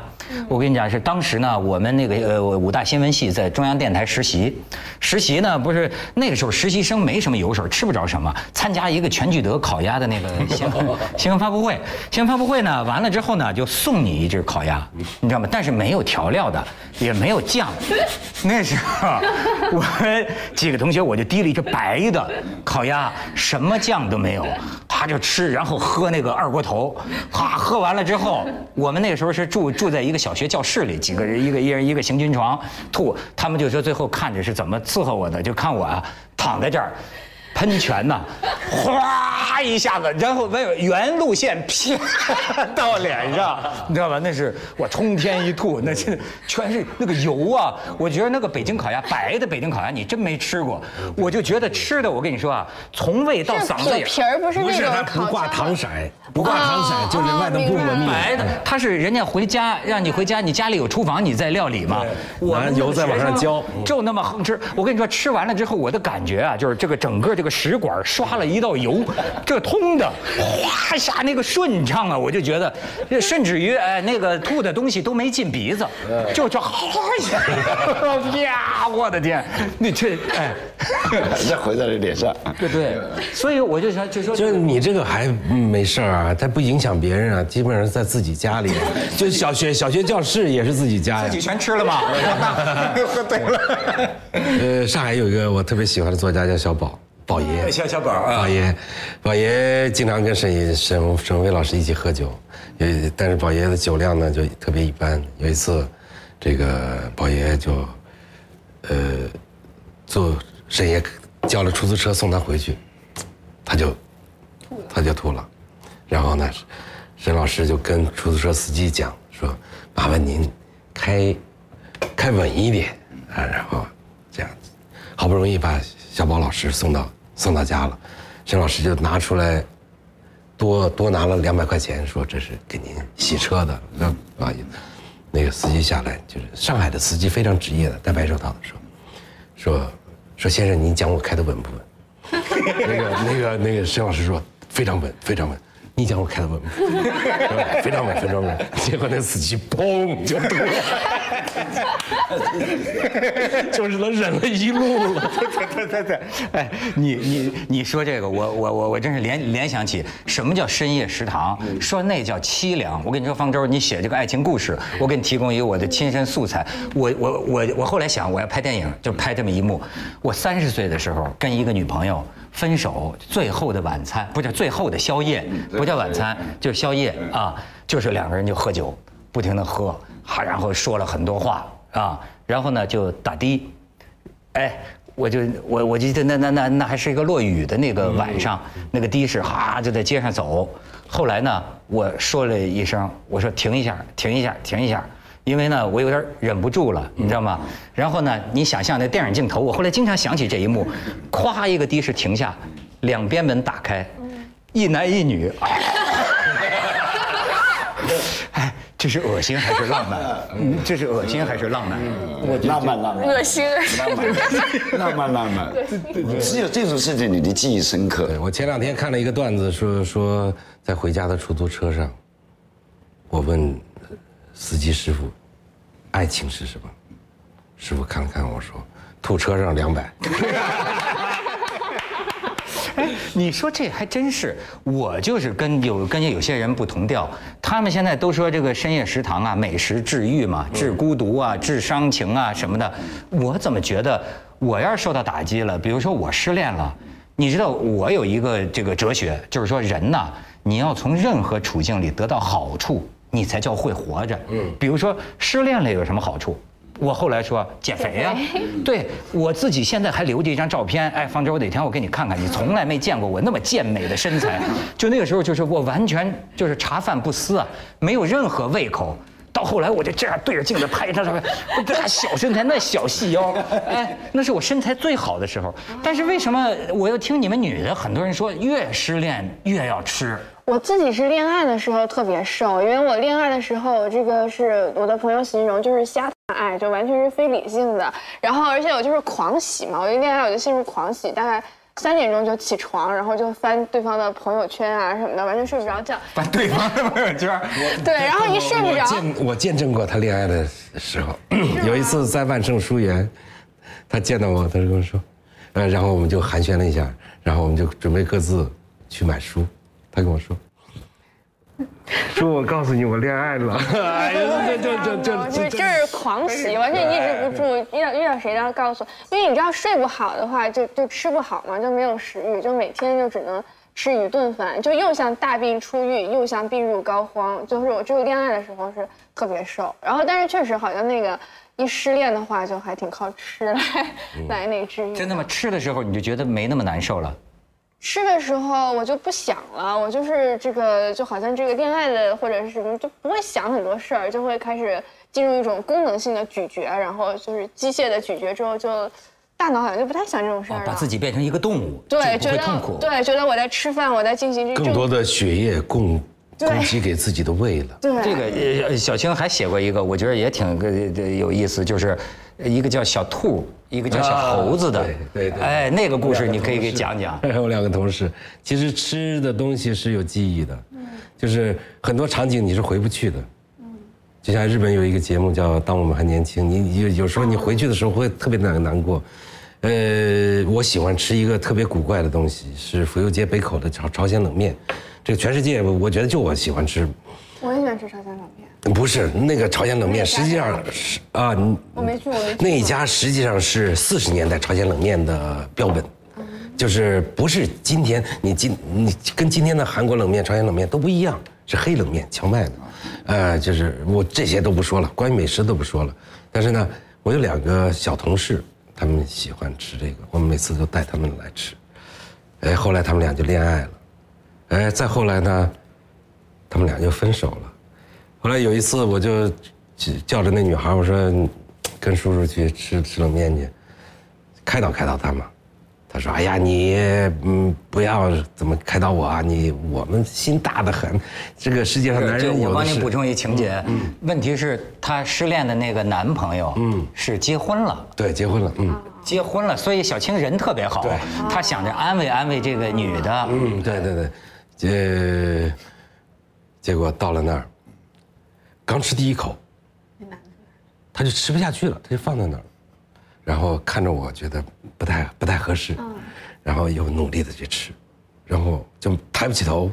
我跟你讲，是当时呢，我们那个呃五大新闻系在中央电台实习，实习呢不是那个时候实习生没什么油水，吃不着什么，参加一个全聚德烤鸭的那个 新闻新闻发布会，新闻发布会呢完了之后呢就送你一只烤鸭，你知道吗？但是没有调料的，也没有酱，那时候我们几个同学我就提了一只白的烤鸭，什么酱都没有，他就吃，然后喝那个二锅头，哈，喝完了之后，我们那个时候是住住在一个小学教室里，几个人一个一人一个行军床，吐，他们就说最后看着是怎么伺候我的，就看我啊躺在这儿。喷泉呐，哗一下子，然后没有原路线啪到脸上，你知道吧？那是我冲天一吐，那是全是那个油啊！我觉得那个北京烤鸭，白的北京烤鸭你真没吃过，我就觉得吃的，我跟你说啊，从胃到嗓子眼。皮儿，不是不是，它不挂糖色，不挂糖色，就是外头不抹蜜。白的，它是人家回家让你回家，你家里有厨房，你在料理嘛。我油再往上浇就那么横吃。我跟你说，吃完了之后，我的感觉啊，就是这个整个这个食管刷了一道油，这通的，哗一下那个顺畅啊，我就觉得，甚至于哎那个吐的东西都没进鼻子，就就哗一下，啪！我的天，你 这哎，再回到你脸上。对对，所以我就想就说就是你这个还嗯没事儿啊，它不影响别人啊，基本上在自己家里，就小学小学教室也是自己家呀自己。全吃了吗？喝对了。呃，上海有一个我特别喜欢的作家叫小宝，宝爷。小小宝啊宝爷，宝爷经常跟沈沈沈巍老师一起喝酒，呃，但是宝爷的酒量呢就特别一般。有一次，这个宝爷就，呃，坐沈爷叫了出租车送他回去，他就，他就吐了，然后呢，沈老师就跟出租车司机讲说，麻烦您开，开稳一点啊，然后这样子，好不容易把小宝老师送到送到家了，沈老师就拿出来多多拿了两百块钱，说这是给您洗车的，那不好意思，那个司机下来就是上海的司机，非常职业的，戴白手套的说，说说先生您讲我开的稳不稳？那个那个那个沈老师说非常稳，非常稳。你讲我开的稳不稳？非常稳，非常稳。结果那司机砰就吐了，就是能忍了一路了。对对对，哎，你你你说这个，我我我我真是联联想起什么叫深夜食堂，说那叫凄凉。我跟你说，方舟，你写这个爱情故事，我给你提供一个我的亲身素材。我我我我后来想，我要拍电影，就拍这么一幕。我三十岁的时候跟一个女朋友分手，最后的晚餐不是最后的宵夜，不叫晚餐，就是宵夜啊，就是两个人就喝酒，不停的喝，哈，然后说了很多话啊，然后呢就打的。哎，我就我我记得那那那那还是一个落雨的那个晚上，那个的士哈就在街上走。后来呢，我说了一声，我说停一下，停一下，停一下，因为呢我有点忍不住了，你知道吗？然后呢，你想象那电影镜头，我后来经常想起这一幕，咵一个的士停下，两边门打开，一男一女。这是恶心还是浪漫？嗯，这是恶心还是浪漫？我觉得浪漫浪漫，恶心。浪漫浪漫浪漫，只有这种事情你的记忆深刻。对我前两天看了一个段子，说说在回家的出租车上，我问司机师傅，爱情是什么？师傅看了看我说，吐车上两百。哎，你说这还真是，我就是跟有跟有些人不同调。他们现在都说这个深夜食堂啊，美食治愈嘛，治孤独啊，治伤情啊什么的。我怎么觉得，我要是受到打击了，比如说我失恋了，你知道我有一个这个哲学，就是说人呐，你要从任何处境里得到好处，你才叫会活着。嗯，比如说失恋了有什么好处？我后来说减肥呀、对我自己现在还留着一张照片，哎，方舟我哪天我给你看看，你从来没见过我那么健美的身材，就那个时候就是我完全就是茶饭不思啊，没有任何胃口。到后来我就这样对着镜子拍一张照片，我这小身材那小细腰，哎，那是我身材最好的时候。但是为什么我要听你们女的很多人说越失恋越要吃？我自己是恋爱的时候特别瘦，因为我恋爱的时候，这个是我的朋友形容就是瞎谈爱，就完全是非理性的。然后而且我就是狂喜嘛，我一恋爱我就陷入狂喜，大概三点钟就起床，然后就翻对方的朋友圈啊什么的，完全睡不着觉。翻对方的朋友圈，对，然后一睡不我着，见我见证过他恋爱的时候，有一次在万盛书园，他见到我，他就跟我说，呃，然后我们就寒暄了一下，然后我们就准备各自去买书，他跟我说，说我告诉你我恋爱了，哎呀，这这这这就是就是狂喜，完全抑制不住，遇到遇到谁都要告诉，因为你知道睡不好的话，就就吃不好嘛，就没有食欲，就每天就只能吃一顿饭，就又像大病初愈，又像病入膏肓。就是我只有恋爱的时候是特别瘦，然后但是确实好像那个一失恋的话，就还挺靠吃来 来那治愈。真的吗？吃的时候你就觉得没那么难受了？吃的时候我就不想了，我就是这个就好像这个恋爱的或者是什么就不会想很多事儿，就会开始进入一种功能性的咀嚼，然后就是机械的咀嚼之后就。大脑好像就不太想这种事儿了，哦把自己变成一个动物，对，觉得痛苦。对，觉得我在吃饭，我在进行这更多的血液供供给给自己的胃了。对这个呃，小青还写过一个，我觉得也挺呃有意思，就是一个叫小兔，一个叫小猴子的，啊对对对哎，那个故事你可以给讲讲。我两个同事，其实吃的东西是有记忆的，就是很多场景你是回不去的。就像日本有一个节目叫《当我们还年轻》，你有有时候你回去的时候会特别难难过。呃，我喜欢吃一个特别古怪的东西，是福佑街北口的朝朝鲜冷面。这个全世界我我觉得就我喜欢吃，我也喜欢吃朝鲜冷面，不是那个朝鲜冷面，实际上是啊，我没去，我没去。过。那一家实际上是四十年代朝鲜冷面的标本，就是不是今天你今你跟今天的韩国冷面、朝鲜冷面都不一样，是黑冷面荞麦的，呃，就是我这些都不说了，关于美食都不说了，但是呢，我有两个小同事，他们喜欢吃这个，我们每次都带他们来吃，哎，后来他们俩就恋爱了，哎，再后来呢，他们俩就分手了。后来有一次，我就叫着那女孩，我说：“跟叔叔去吃吃冷面去，开导开导他嘛。”他说：“哎呀，你嗯不要怎么开导我啊，你我们心大的很，这个世界上男人我人有的是。”帮你补充一情节，问题是她失恋的那个男朋友，嗯，是结婚了。对，结婚了，嗯。结婚了，所以小青人特别好，对。她想着安慰安慰这个女的，嗯，对对对，呃，结果到了那儿，刚吃第一口，他就吃不下去了，他就放在那儿，然后看着我觉得不太不太合适，然后又努力的去吃，然后就抬不起头，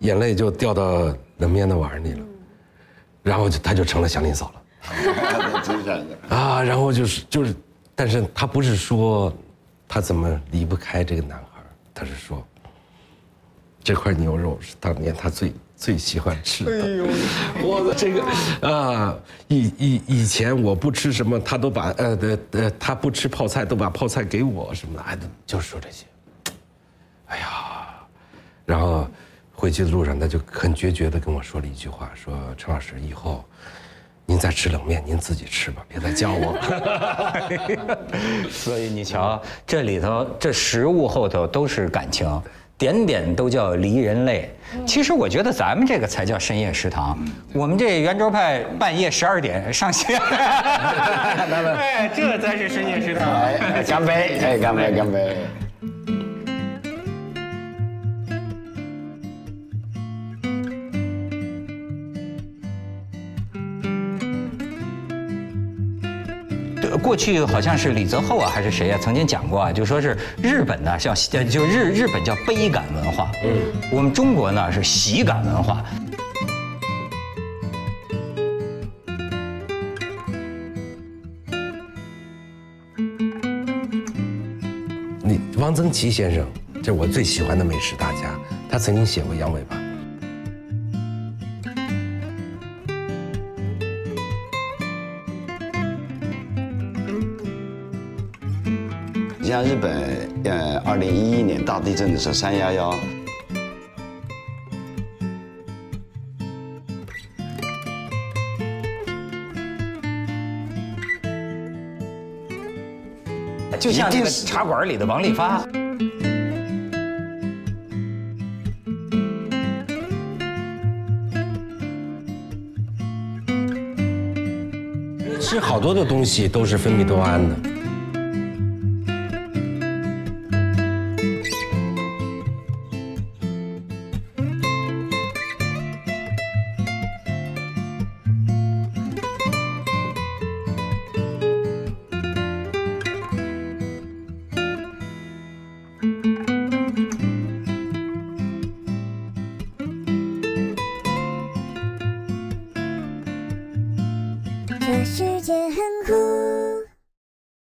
眼泪就掉到冷面的碗里了，然后就他就成了祥林嫂了。真的。啊，然后就是就是，但是他不是说他怎么离不开这个男孩，他是说这块牛肉是当年他最最喜欢吃的。哎呦，我的这个啊，以以以前我不吃什么，他都把呃的呃他不吃泡菜都把泡菜给我什么的，哎，就是说这些。哎呀，然后回去的路上，他就很决绝的跟我说了一句话，说陈老师以后。您再吃冷面，您自己吃吧，别再叫我。所以你瞧，这里头这食物后头都是感情，点点都叫离人泪。其实我觉得咱们这个才叫深夜食堂。我们这圆桌派半夜十二点上线，哎，这才是深夜食堂。哎，干杯！哎，干杯，干杯！过去好像是李泽厚啊，还是谁啊、曾经讲过啊，就说是日本呢，像呃就日日本叫悲感文化，嗯，我们中国呢是喜感文化。你汪曾祺先生，这是我最喜欢的美食大家，他曾经写过羊尾巴。像日本，呃，二零一一年大地震的时候，三幺幺，就像那个茶馆里的王利发。吃好多的东西都是分泌多胺的，